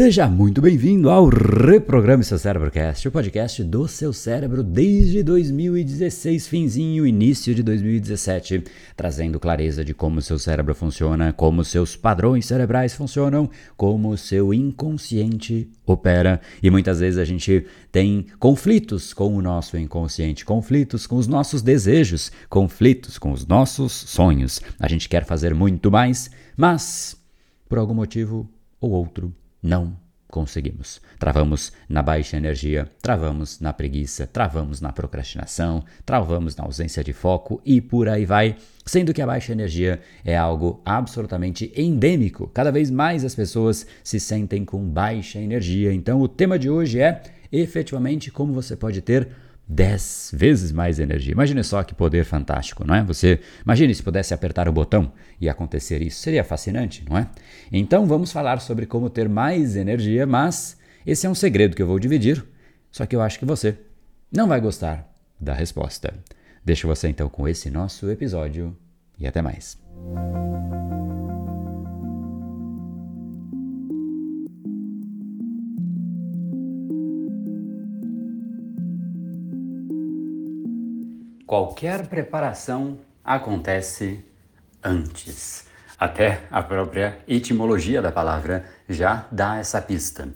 Seja muito bem-vindo ao Reprograme Seu Cérebrocast, o podcast do seu cérebro desde 2016, finzinho, início de 2017, trazendo clareza de como seu cérebro funciona, como seus padrões cerebrais funcionam, como o seu inconsciente opera. E muitas vezes a gente tem conflitos com o nosso inconsciente, conflitos com os nossos desejos, conflitos com os nossos sonhos. A gente quer fazer muito mais, mas por algum motivo ou outro não conseguimos. Travamos na baixa energia, travamos na preguiça, travamos na procrastinação, travamos na ausência de foco e por aí vai. Sendo que a baixa energia é algo absolutamente endêmico. Cada vez mais as pessoas se sentem com baixa energia. Então, o tema de hoje é efetivamente como você pode ter 10 vezes mais energia. Imagine só que poder fantástico, não é? Você imagine se pudesse apertar o botão e acontecer isso. Seria fascinante, não é? Então vamos falar sobre como ter mais energia, mas esse é um segredo que eu vou dividir, só que eu acho que você não vai gostar da resposta. Deixo você então com esse nosso episódio e até mais. Qualquer preparação acontece antes. Até a própria etimologia da palavra já dá essa pista.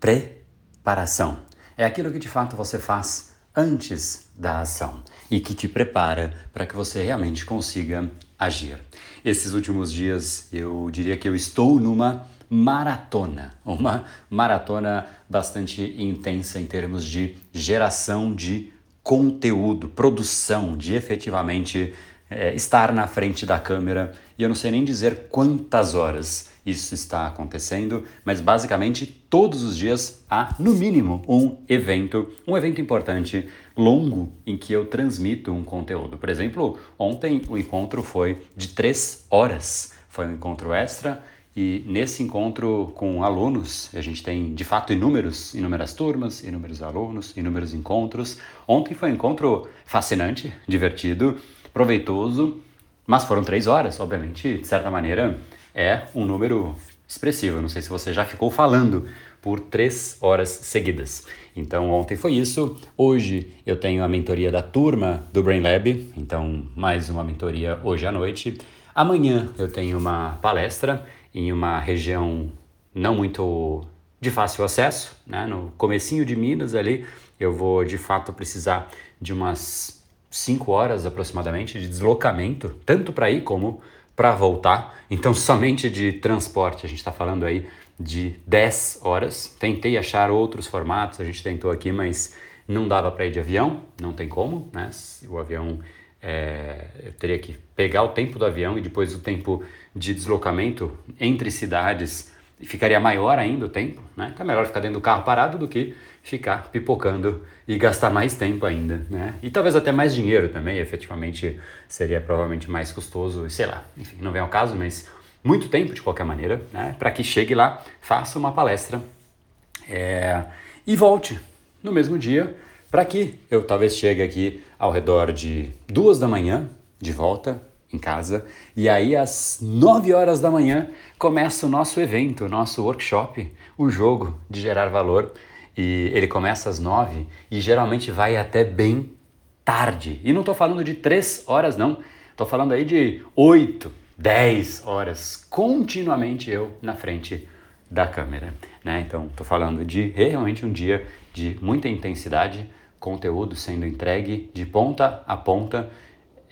Preparação é aquilo que de fato você faz antes da ação e que te prepara para que você realmente consiga agir. Esses últimos dias eu diria que eu estou numa maratona, uma maratona bastante intensa em termos de geração de conteúdo, produção, de efetivamente é, estar na frente da câmera. E eu não sei nem dizer quantas horas isso está acontecendo, mas basicamente todos os dias há, no mínimo, um evento, um evento importante, longo, em que eu transmito um conteúdo. Por exemplo, ontem o encontro foi de três horas. Foi um encontro extra e nesse encontro com alunos, a gente tem de fato inúmeros, inúmeras turmas, inúmeros alunos, inúmeros encontros. Ontem foi um encontro fascinante, divertido, proveitoso, mas foram três horas, obviamente, de certa maneira, é um número expressivo. Não sei se você já ficou falando por três horas seguidas. Então, ontem foi isso. Hoje eu tenho a mentoria da turma do Brain Lab, então mais uma mentoria hoje à noite. Amanhã eu tenho uma palestra em uma região não muito de fácil acesso, né? no comecinho de Minas ali, eu vou de fato precisar de umas 5 horas aproximadamente de deslocamento, tanto para ir como para voltar. Então, somente de transporte, a gente está falando aí de 10 horas. Tentei achar outros formatos, a gente tentou aqui, mas não dava para ir de avião, não tem como, né? O avião é, eu teria que pegar o tempo do avião e depois o tempo de deslocamento entre cidades ficaria maior ainda o tempo, né? Então é melhor ficar dentro do carro parado do que ficar pipocando e gastar mais tempo ainda, né? E talvez até mais dinheiro também, efetivamente seria provavelmente mais custoso, sei lá, enfim, não vem ao caso, mas muito tempo de qualquer maneira, né? Para que chegue lá, faça uma palestra é, e volte no mesmo dia para que eu talvez chegue aqui ao redor de duas da manhã, de volta em casa, e aí às nove horas da manhã começa o nosso evento, o nosso workshop, o jogo de gerar valor. E ele começa às nove e geralmente vai até bem tarde. E não estou falando de três horas, não. Estou falando aí de oito, dez horas, continuamente eu na frente da câmera. Né? Então, estou falando de realmente um dia de muita intensidade, conteúdo sendo entregue de ponta a ponta.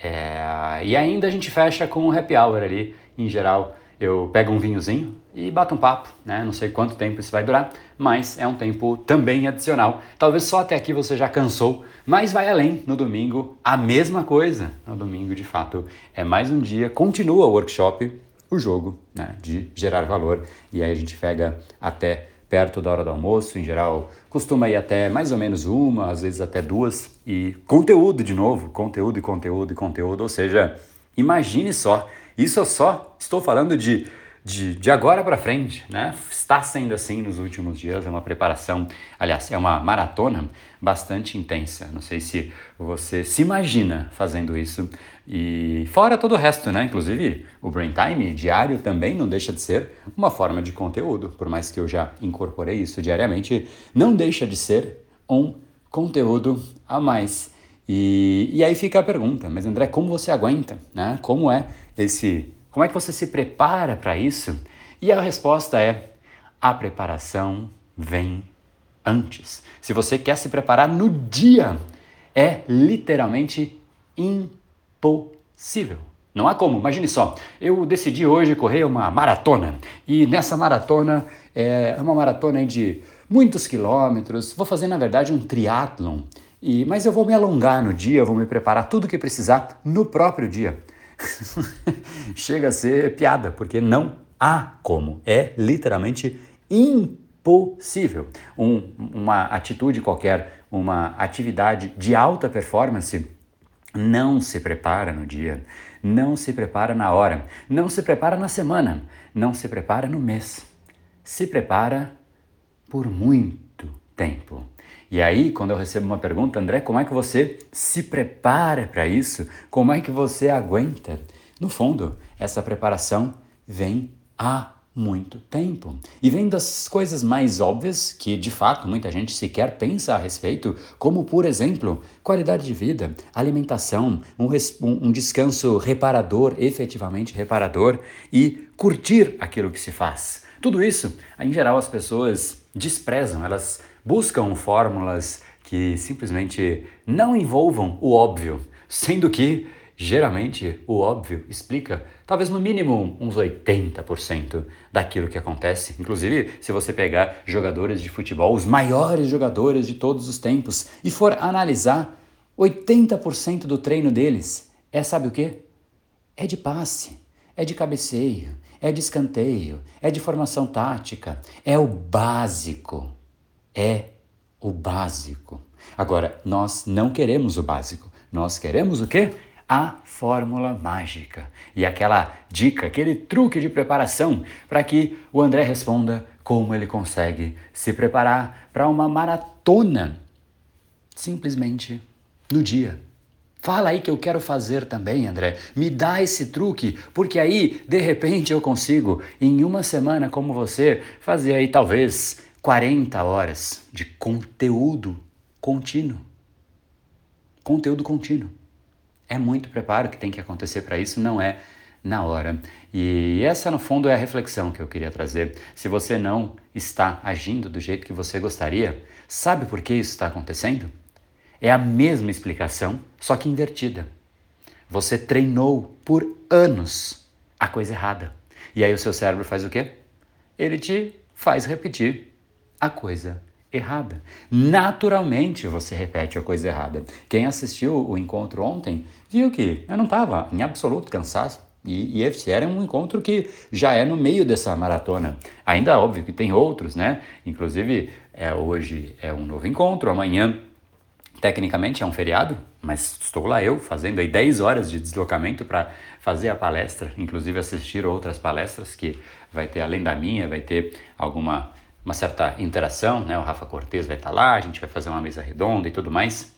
É... E ainda a gente fecha com um happy hour ali. Em geral, eu pego um vinhozinho e bato um papo, né? Não sei quanto tempo isso vai durar, mas é um tempo também adicional. Talvez só até aqui você já cansou, mas vai além. No domingo, a mesma coisa. No domingo, de fato, é mais um dia. Continua o workshop, o jogo né? de gerar valor. E aí a gente pega até perto da hora do almoço, em geral costuma ir até mais ou menos uma, às vezes até duas, e conteúdo de novo, conteúdo e conteúdo e conteúdo, ou seja, imagine só, isso eu só estou falando de de, de agora para frente, né? Está sendo assim nos últimos dias, é uma preparação, aliás, é uma maratona bastante intensa. Não sei se você se imagina fazendo isso. E fora todo o resto, né? Inclusive, o Brain Time diário também não deixa de ser uma forma de conteúdo, por mais que eu já incorporei isso diariamente, não deixa de ser um conteúdo a mais. E, e aí fica a pergunta, mas André, como você aguenta? Né? Como é esse como é que você se prepara para isso? E a resposta é: a preparação vem antes. Se você quer se preparar no dia, é literalmente impossível. Não há como. Imagine só, eu decidi hoje correr uma maratona e nessa maratona é uma maratona de muitos quilômetros. Vou fazer na verdade um triatlon. E, mas eu vou me alongar no dia, vou me preparar tudo o que precisar no próprio dia. chega a ser piada, porque não há como. É literalmente impossível. Um, uma atitude qualquer, uma atividade de alta performance não se prepara no dia, não se prepara na hora, não se prepara na semana, não se prepara no mês. Se prepara por muito tempo. E aí, quando eu recebo uma pergunta, André, como é que você se prepara para isso? Como é que você aguenta? No fundo, essa preparação vem há muito tempo. E vem das coisas mais óbvias que, de fato, muita gente sequer pensa a respeito, como, por exemplo, qualidade de vida, alimentação, um, um descanso reparador, efetivamente reparador, e curtir aquilo que se faz. Tudo isso, em geral, as pessoas desprezam, elas buscam fórmulas que simplesmente não envolvam o óbvio, sendo que geralmente o óbvio explica talvez no mínimo uns 80% daquilo que acontece. Inclusive, se você pegar jogadores de futebol, os maiores jogadores de todos os tempos, e for analisar 80% do treino deles, é sabe o quê? É de passe, é de cabeceio, é de escanteio, é de formação tática, é o básico é o básico. Agora, nós não queremos o básico. Nós queremos o quê? A fórmula mágica. E aquela dica, aquele truque de preparação para que o André responda como ele consegue se preparar para uma maratona simplesmente no dia. Fala aí que eu quero fazer também, André. Me dá esse truque, porque aí, de repente, eu consigo, em uma semana como você, fazer aí talvez 40 horas de conteúdo contínuo. Conteúdo contínuo. É muito preparo que tem que acontecer para isso, não é na hora. E essa, no fundo, é a reflexão que eu queria trazer. Se você não está agindo do jeito que você gostaria, sabe por que isso está acontecendo? É a mesma explicação, só que invertida. Você treinou por anos a coisa errada. E aí o seu cérebro faz o quê? Ele te faz repetir a coisa errada. Naturalmente você repete a coisa errada. Quem assistiu o encontro ontem viu que eu não estava em absoluto cansaço. E, e, esse era um encontro que já é no meio dessa maratona. Ainda óbvio que tem outros, né? Inclusive, é, hoje é um novo encontro, amanhã, tecnicamente, é um feriado, mas estou lá eu fazendo aí 10 horas de deslocamento para fazer a palestra, inclusive assistir outras palestras que vai ter, além da minha, vai ter alguma uma certa interação, né? O Rafa Cortez vai estar lá, a gente vai fazer uma mesa redonda e tudo mais.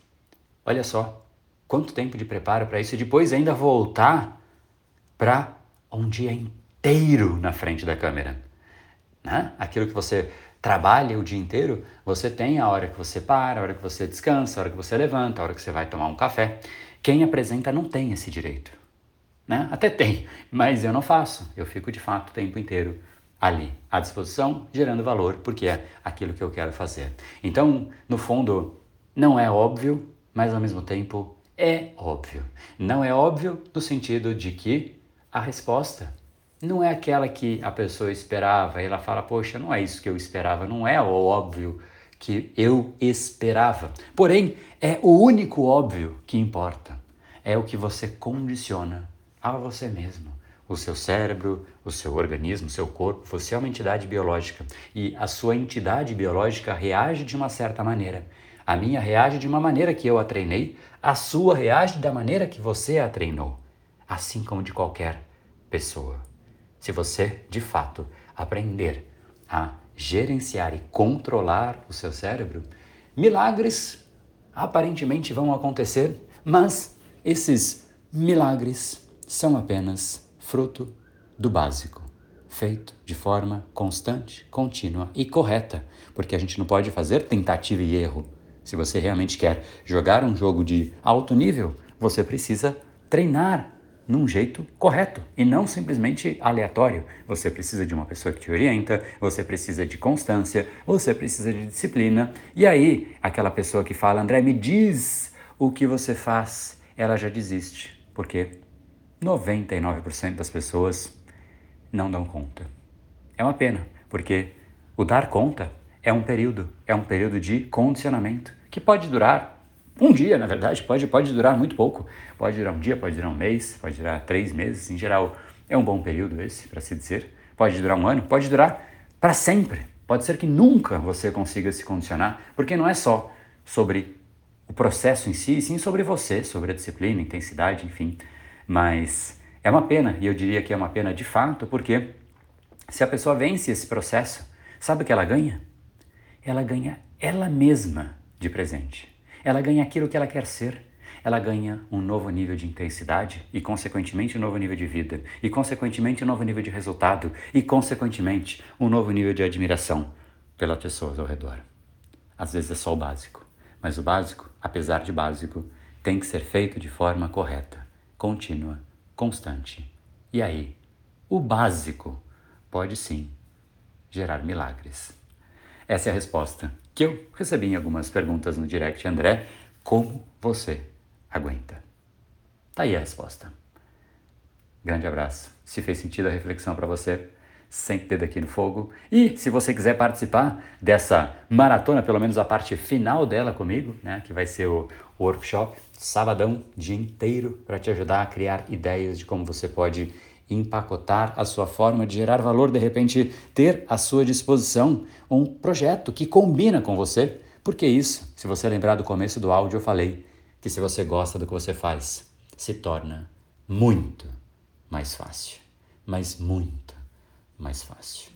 Olha só, quanto tempo de preparo para isso e depois ainda voltar para um dia inteiro na frente da câmera. Né? Aquilo que você trabalha o dia inteiro, você tem a hora que você para, a hora que você descansa, a hora que você levanta, a hora que você vai tomar um café. Quem apresenta não tem esse direito. Né? Até tem, mas eu não faço. Eu fico de fato o tempo inteiro ali à disposição, gerando valor, porque é aquilo que eu quero fazer. Então, no fundo, não é óbvio, mas ao mesmo tempo é óbvio. Não é óbvio no sentido de que a resposta não é aquela que a pessoa esperava ela fala: Poxa, não é isso que eu esperava, não é o óbvio que eu esperava. Porém, é o único óbvio que importa. É o que você condiciona a você mesmo o seu cérebro, o seu organismo, o seu corpo, você é uma entidade biológica e a sua entidade biológica reage de uma certa maneira. A minha reage de uma maneira que eu a treinei, a sua reage da maneira que você a treinou, assim como de qualquer pessoa. se você de fato aprender a gerenciar e controlar o seu cérebro, milagres aparentemente vão acontecer, mas esses milagres são apenas fruto do básico, feito de forma constante, contínua e correta, porque a gente não pode fazer tentativa e erro. Se você realmente quer jogar um jogo de alto nível, você precisa treinar num jeito correto e não simplesmente aleatório. Você precisa de uma pessoa que te orienta, você precisa de constância, você precisa de disciplina. E aí, aquela pessoa que fala, André, me diz o que você faz, ela já desiste, porque 99% das pessoas não dão conta. É uma pena, porque o dar conta é um período, é um período de condicionamento que pode durar um dia, na verdade, pode, pode durar muito pouco. Pode durar um dia, pode durar um mês, pode durar três meses. Em geral, é um bom período esse, para se dizer. Pode durar um ano, pode durar para sempre. Pode ser que nunca você consiga se condicionar, porque não é só sobre o processo em si, sim sobre você, sobre a disciplina, intensidade, enfim. Mas é uma pena, e eu diria que é uma pena de fato, porque se a pessoa vence esse processo, sabe o que ela ganha? Ela ganha ela mesma de presente. Ela ganha aquilo que ela quer ser. Ela ganha um novo nível de intensidade e, consequentemente, um novo nível de vida, e, consequentemente, um novo nível de resultado, e, consequentemente, um novo nível de admiração pelas pessoas ao redor. Às vezes é só o básico, mas o básico, apesar de básico, tem que ser feito de forma correta, contínua, constante. E aí, o básico pode sim gerar milagres. Essa é a resposta que eu recebi em algumas perguntas no direct, André, como você aguenta? Tá aí a resposta. Grande abraço. Se fez sentido a reflexão para você, sempre dedo aqui no fogo. E se você quiser participar dessa maratona, pelo menos a parte final dela comigo, né, que vai ser o workshop, sabadão, dia inteiro, para te ajudar a criar ideias de como você pode empacotar a sua forma de gerar valor, de repente ter à sua disposição um projeto que combina com você. Porque isso, se você lembrar do começo do áudio, eu falei que se você gosta do que você faz, se torna muito mais fácil. Mas muito mais fácil.